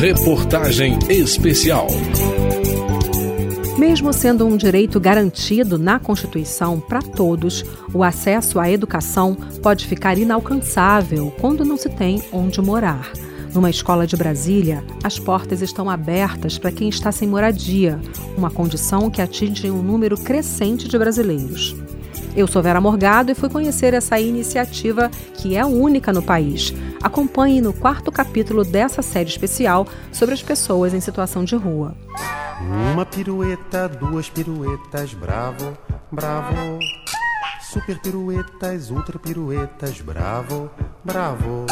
Reportagem Especial. Mesmo sendo um direito garantido na Constituição para todos, o acesso à educação pode ficar inalcançável quando não se tem onde morar. Numa escola de Brasília, as portas estão abertas para quem está sem moradia, uma condição que atinge um número crescente de brasileiros. Eu sou Vera Morgado e fui conhecer essa iniciativa que é única no país. Acompanhe no quarto capítulo dessa série especial sobre as pessoas em situação de rua. Uma pirueta, duas piruetas, bravo, bravo. Super piruetas, ultra piruetas, bravo, bravo.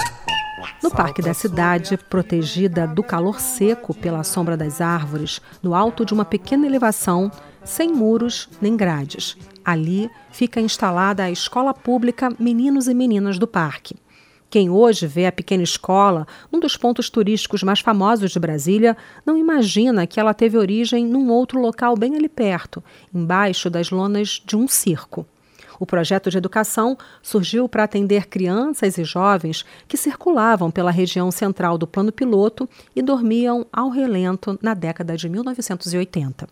No parque da cidade, protegida do calor seco pela sombra das árvores, no alto de uma pequena elevação, sem muros nem grades. Ali fica instalada a escola pública Meninos e Meninas do Parque. Quem hoje vê a pequena escola, um dos pontos turísticos mais famosos de Brasília, não imagina que ela teve origem num outro local bem ali perto, embaixo das lonas de um circo. O projeto de educação surgiu para atender crianças e jovens que circulavam pela região central do plano piloto e dormiam ao relento na década de 1980.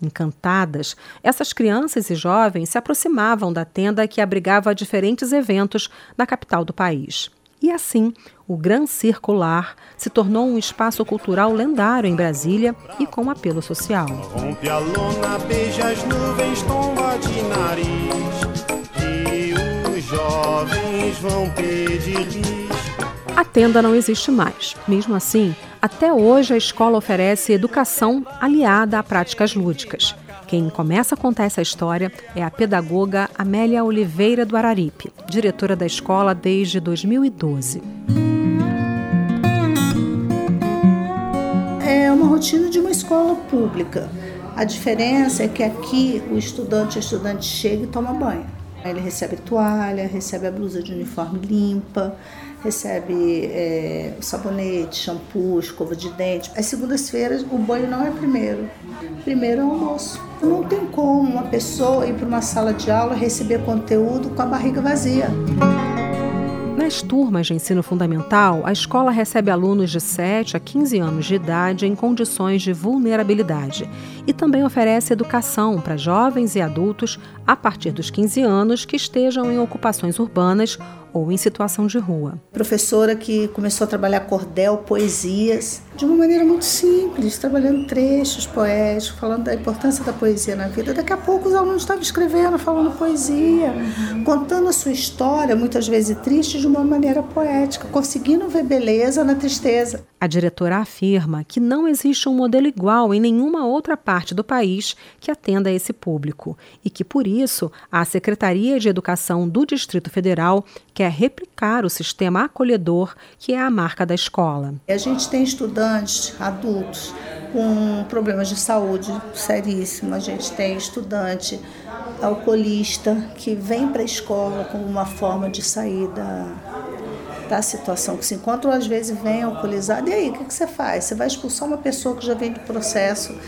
Encantadas, essas crianças e jovens se aproximavam da tenda que abrigava diferentes eventos na capital do país. E assim, o Gran Circular se tornou um espaço cultural lendário em Brasília e com apelo social. Rompe a lona, beija as nuvens, tomba de nariz. E os jovens vão pedir. A tenda não existe mais. Mesmo assim, até hoje a escola oferece educação aliada a práticas lúdicas. Quem começa a contar essa história é a pedagoga Amélia Oliveira do Araripe, diretora da escola desde 2012. É uma rotina de uma escola pública. A diferença é que aqui o estudante, a estudante chega e toma banho. Ele recebe toalha, recebe a blusa de uniforme limpa, recebe é, sabonete, shampoo, escova de dente. As segundas-feiras o banho não é primeiro, primeiro é o almoço. Não tem como uma pessoa ir para uma sala de aula receber conteúdo com a barriga vazia. Nas turmas de ensino fundamental, a escola recebe alunos de 7 a 15 anos de idade em condições de vulnerabilidade e também oferece educação para jovens e adultos a partir dos 15 anos que estejam em ocupações urbanas ou em situação de rua. Professora que começou a trabalhar cordel, poesias, de uma maneira muito simples, trabalhando trechos poéticos, falando da importância da poesia na vida. Daqui a pouco os alunos estavam escrevendo, falando poesia, contando a sua história, muitas vezes triste, de uma maneira poética, conseguindo ver beleza na tristeza. A diretora afirma que não existe um modelo igual em nenhuma outra parte do país que atenda a esse público e que, por isso, a Secretaria de Educação do Distrito Federal quer replicar o sistema acolhedor que é a marca da escola. A gente tem estudantes adultos com problemas de saúde seríssimos, a gente tem estudante alcoolista que vem para a escola como uma forma de sair da situação que se encontra, ou às vezes vem alcoolizado. E aí, o que você faz? Você vai expulsar uma pessoa que já vem do processo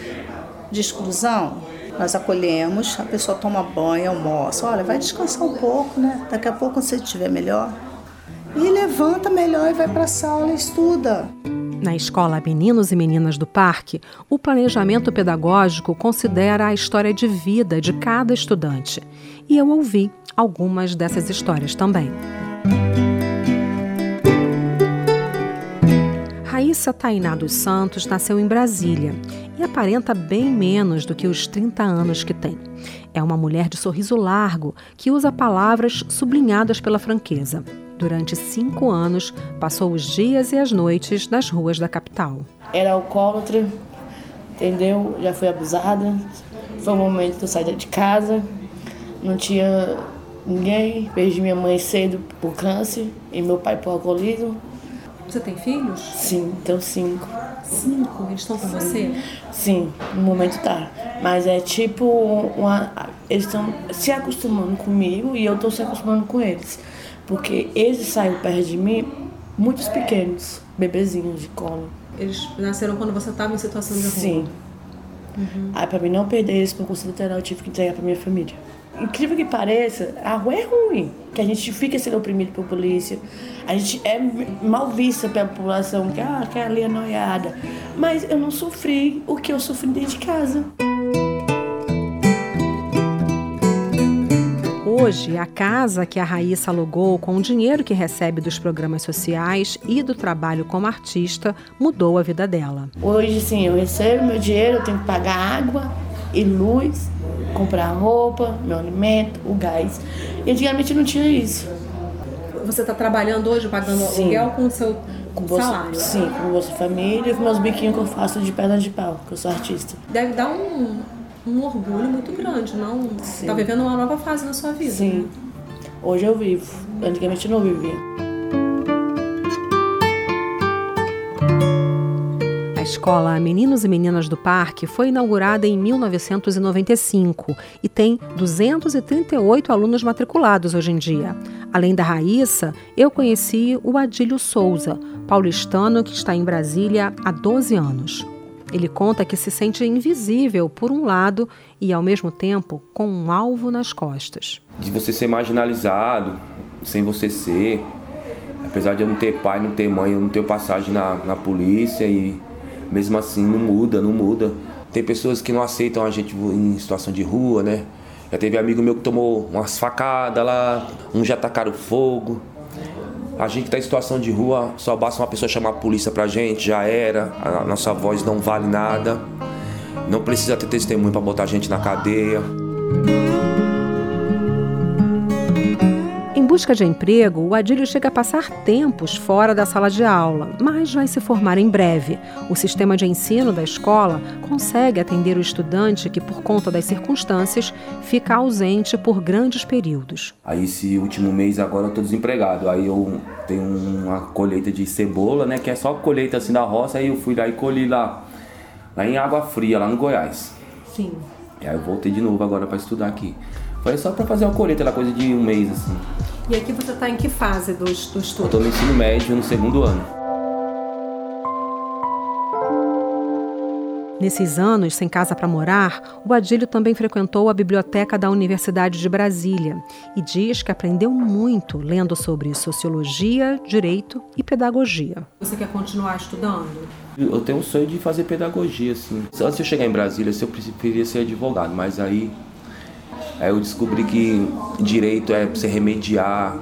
de exclusão? Nós acolhemos, a pessoa toma banho, almoça. Olha, vai descansar um pouco, né? Daqui a pouco, quando você estiver melhor. E levanta melhor e vai para a sala e estuda. Na escola Meninos e Meninas do Parque, o planejamento pedagógico considera a história de vida de cada estudante. E eu ouvi algumas dessas histórias também. Raíssa Tainá dos Santos nasceu em Brasília e aparenta bem menos do que os 30 anos que tem. É uma mulher de sorriso largo que usa palavras sublinhadas pela franqueza. Durante cinco anos, passou os dias e as noites nas ruas da capital. Era alcoólatra, entendeu? Já fui abusada. Foi um momento que eu saí de casa, não tinha ninguém. Perdi minha mãe cedo por câncer e meu pai por alcoolismo. Você tem filhos? Sim, tenho cinco. Cinco? Eles estão com você? Sim, no momento tá. Mas é tipo uma. Eles estão se acostumando comigo e eu estou se acostumando com eles. Porque eles saíram perto de mim muitos pequenos, bebezinhos de colo. Eles nasceram quando você estava em situação de rua? Sim. Uhum. Aí pra mim não perder eles para o conselho tutelar, eu tive que entregar para minha família. Incrível que pareça, a rua é ruim, que a gente fica sendo oprimido por polícia, a gente é mal vista pela população, que ah, aquela ali é noiada. Mas eu não sofri o que eu sofri dentro de casa. Hoje, a casa que a Raíssa alugou com o dinheiro que recebe dos programas sociais e do trabalho como artista mudou a vida dela. Hoje, sim, eu recebo meu dinheiro, eu tenho que pagar água e luz, comprar roupa, meu alimento, o gás. E antigamente não tinha isso. Você está trabalhando hoje, pagando sim. aluguel com o seu com bolsa, salário? Sim, com Bolsa Família e com meus biquinhos que eu faço de perna de pau, que eu sou artista. Deve dar um um orgulho muito grande, não? Sim. Tá vivendo uma nova fase na sua vida. Sim. Né? Hoje eu vivo. Antigamente eu não vivia. Escola Meninos e Meninas do Parque foi inaugurada em 1995 e tem 238 alunos matriculados hoje em dia. Além da Raíssa, eu conheci o Adílio Souza, paulistano que está em Brasília há 12 anos. Ele conta que se sente invisível por um lado e, ao mesmo tempo, com um alvo nas costas. De você ser marginalizado, sem você ser. Apesar de eu não ter pai, não ter mãe, eu não ter passagem na, na polícia e mesmo assim não muda, não muda. Tem pessoas que não aceitam a gente em situação de rua, né? Já teve amigo meu que tomou umas facadas lá, um já tacaram fogo. A gente está em situação de rua, só basta uma pessoa chamar a polícia pra gente, já era. A nossa voz não vale nada. Não precisa ter testemunho para botar a gente na cadeia. Busca de emprego, o Adílio chega a passar tempos fora da sala de aula, mas vai se formar em breve. O sistema de ensino da escola consegue atender o estudante que, por conta das circunstâncias, fica ausente por grandes períodos. Aí, esse último mês, agora eu estou desempregado. Aí eu tenho uma colheita de cebola, né? Que é só colheita assim da roça. Aí eu fui lá e colhi lá, lá em Água Fria, lá no Goiás. Sim. E aí eu voltei de novo agora para estudar aqui. Foi só para fazer uma colheita, lá coisa de um mês assim. E aqui você está em que fase do, do estudo? Eu estou no ensino médio, no segundo ano. Nesses anos, sem casa para morar, o Adílio também frequentou a biblioteca da Universidade de Brasília e diz que aprendeu muito lendo sobre sociologia, direito e pedagogia. Você quer continuar estudando? Eu tenho um sonho de fazer pedagogia, assim. Antes de eu chegar em Brasília, eu preferia ser advogado, mas aí Aí eu descobri que direito é você remediar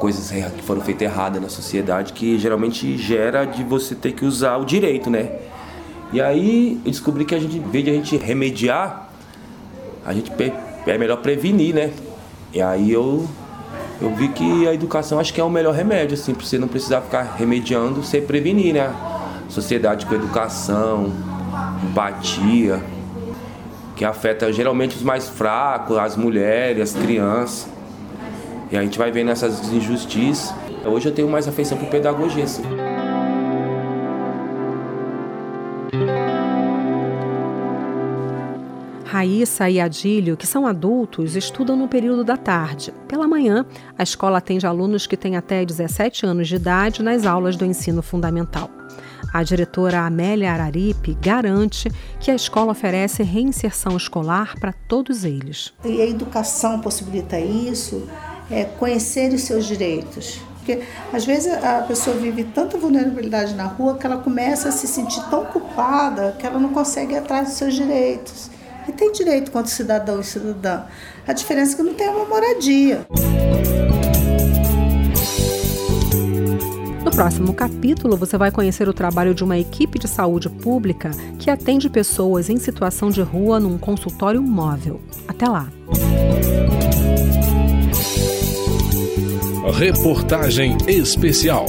coisas que foram feitas erradas na sociedade, que geralmente gera de você ter que usar o direito, né? E aí eu descobri que a gente, em vez de a gente remediar, a gente é melhor prevenir, né? E aí eu, eu vi que a educação acho que é o melhor remédio, assim, pra você não precisar ficar remediando, você prevenir, né? Sociedade com educação, empatia que afeta geralmente os mais fracos, as mulheres, as crianças. E a gente vai vendo essas injustiças. Hoje eu tenho mais afeição por pedagogia. Assim. Raíssa e Adílio, que são adultos, estudam no período da tarde. Pela manhã, a escola atende alunos que têm até 17 anos de idade nas aulas do ensino fundamental. A diretora Amélia Araripe garante que a escola oferece reinserção escolar para todos eles. E a educação possibilita isso, é conhecer os seus direitos. Porque às vezes a pessoa vive tanta vulnerabilidade na rua que ela começa a se sentir tão culpada que ela não consegue ir atrás dos seus direitos. E tem direito quanto cidadão e cidadã. A diferença é que não tem uma moradia. Próximo capítulo, você vai conhecer o trabalho de uma equipe de saúde pública que atende pessoas em situação de rua num consultório móvel. Até lá! Reportagem especial.